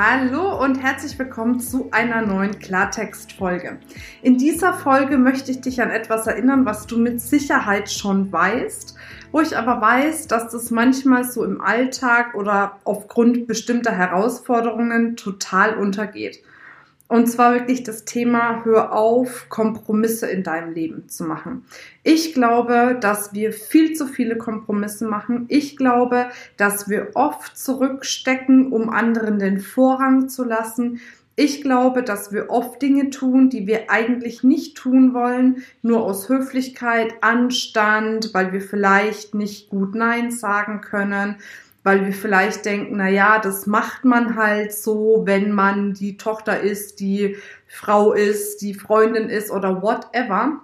Hallo und herzlich willkommen zu einer neuen Klartext-Folge. In dieser Folge möchte ich dich an etwas erinnern, was du mit Sicherheit schon weißt, wo ich aber weiß, dass das manchmal so im Alltag oder aufgrund bestimmter Herausforderungen total untergeht. Und zwar wirklich das Thema, hör auf, Kompromisse in deinem Leben zu machen. Ich glaube, dass wir viel zu viele Kompromisse machen. Ich glaube, dass wir oft zurückstecken, um anderen den Vorrang zu lassen. Ich glaube, dass wir oft Dinge tun, die wir eigentlich nicht tun wollen, nur aus Höflichkeit, Anstand, weil wir vielleicht nicht gut Nein sagen können weil wir vielleicht denken, na ja, das macht man halt so, wenn man die Tochter ist, die Frau ist, die Freundin ist oder whatever.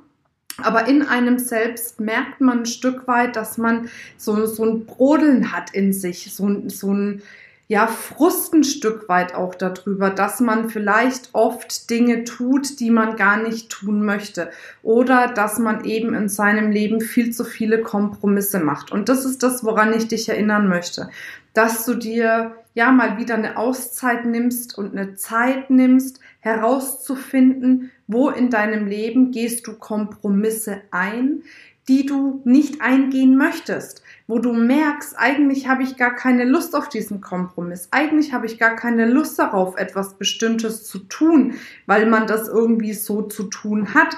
Aber in einem selbst merkt man ein Stück weit, dass man so, so ein Brodeln hat in sich, so, so ein, ja, Frust ein Stück weit auch darüber, dass man vielleicht oft Dinge tut, die man gar nicht tun möchte. Oder dass man eben in seinem Leben viel zu viele Kompromisse macht. Und das ist das, woran ich dich erinnern möchte. Dass du dir ja mal wieder eine Auszeit nimmst und eine Zeit nimmst, herauszufinden, wo in deinem Leben gehst du Kompromisse ein, die du nicht eingehen möchtest wo du merkst, eigentlich habe ich gar keine Lust auf diesen Kompromiss. Eigentlich habe ich gar keine Lust darauf, etwas Bestimmtes zu tun, weil man das irgendwie so zu tun hat.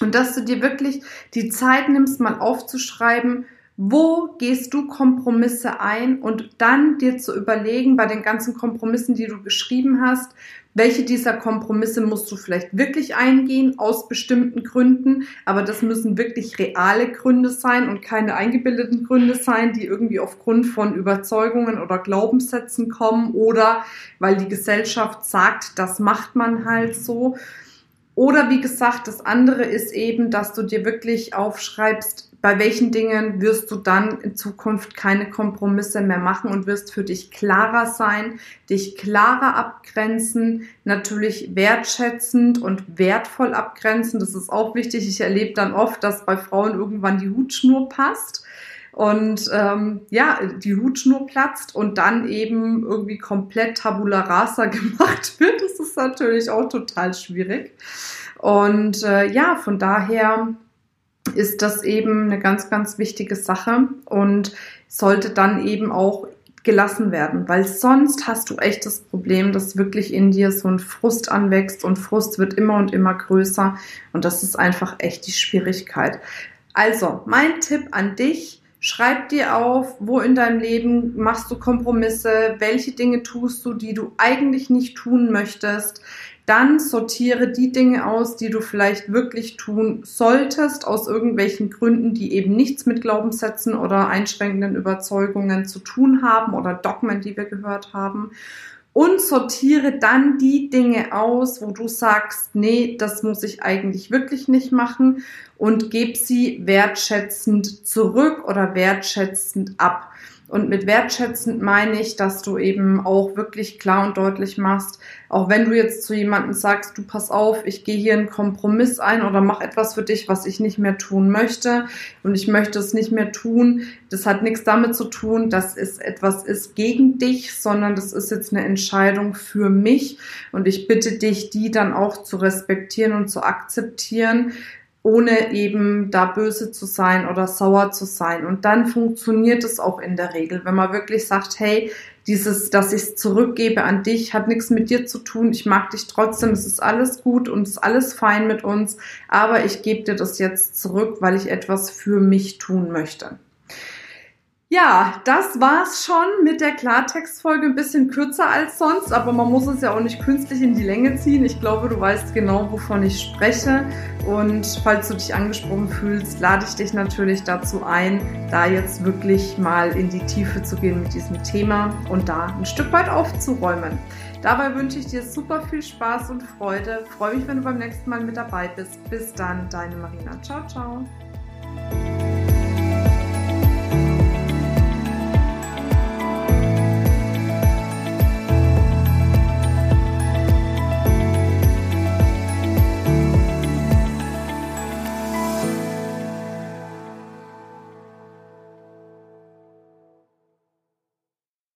Und dass du dir wirklich die Zeit nimmst, mal aufzuschreiben, wo gehst du Kompromisse ein und dann dir zu überlegen bei den ganzen Kompromissen, die du geschrieben hast, welche dieser Kompromisse musst du vielleicht wirklich eingehen aus bestimmten Gründen, aber das müssen wirklich reale Gründe sein und keine eingebildeten Gründe sein, die irgendwie aufgrund von Überzeugungen oder Glaubenssätzen kommen oder weil die Gesellschaft sagt, das macht man halt so. Oder wie gesagt, das andere ist eben, dass du dir wirklich aufschreibst, bei welchen Dingen wirst du dann in Zukunft keine Kompromisse mehr machen und wirst für dich klarer sein, dich klarer abgrenzen, natürlich wertschätzend und wertvoll abgrenzen. Das ist auch wichtig. Ich erlebe dann oft, dass bei Frauen irgendwann die Hutschnur passt und ähm, ja, die Hutschnur platzt und dann eben irgendwie komplett Tabula Rasa gemacht wird. Ist natürlich auch total schwierig. Und äh, ja, von daher ist das eben eine ganz, ganz wichtige Sache und sollte dann eben auch gelassen werden, weil sonst hast du echt das Problem, dass wirklich in dir so ein Frust anwächst und Frust wird immer und immer größer und das ist einfach echt die Schwierigkeit. Also, mein Tipp an dich, schreib dir auf, wo in deinem Leben machst du Kompromisse, welche Dinge tust du, die du eigentlich nicht tun möchtest dann sortiere die Dinge aus, die du vielleicht wirklich tun solltest, aus irgendwelchen Gründen, die eben nichts mit Glaubenssätzen oder einschränkenden Überzeugungen zu tun haben oder Dogmen, die wir gehört haben. Und sortiere dann die Dinge aus, wo du sagst, nee, das muss ich eigentlich wirklich nicht machen und gib sie wertschätzend zurück oder wertschätzend ab. Und mit wertschätzend meine ich, dass du eben auch wirklich klar und deutlich machst, auch wenn du jetzt zu jemandem sagst, du pass auf, ich gehe hier einen Kompromiss ein oder mach etwas für dich, was ich nicht mehr tun möchte und ich möchte es nicht mehr tun. Das hat nichts damit zu tun, dass es etwas ist gegen dich, sondern das ist jetzt eine Entscheidung für mich und ich bitte dich, die dann auch zu respektieren und zu akzeptieren ohne eben da böse zu sein oder sauer zu sein. Und dann funktioniert es auch in der Regel, wenn man wirklich sagt, hey, dieses, dass ich es zurückgebe an dich, hat nichts mit dir zu tun. Ich mag dich trotzdem, es ist alles gut und es ist alles fein mit uns, aber ich gebe dir das jetzt zurück, weil ich etwas für mich tun möchte. Ja, das war's schon mit der Klartextfolge. Ein bisschen kürzer als sonst, aber man muss es ja auch nicht künstlich in die Länge ziehen. Ich glaube, du weißt genau, wovon ich spreche. Und falls du dich angesprochen fühlst, lade ich dich natürlich dazu ein, da jetzt wirklich mal in die Tiefe zu gehen mit diesem Thema und da ein Stück weit aufzuräumen. Dabei wünsche ich dir super viel Spaß und Freude. Freue mich, wenn du beim nächsten Mal mit dabei bist. Bis dann, deine Marina. Ciao, ciao.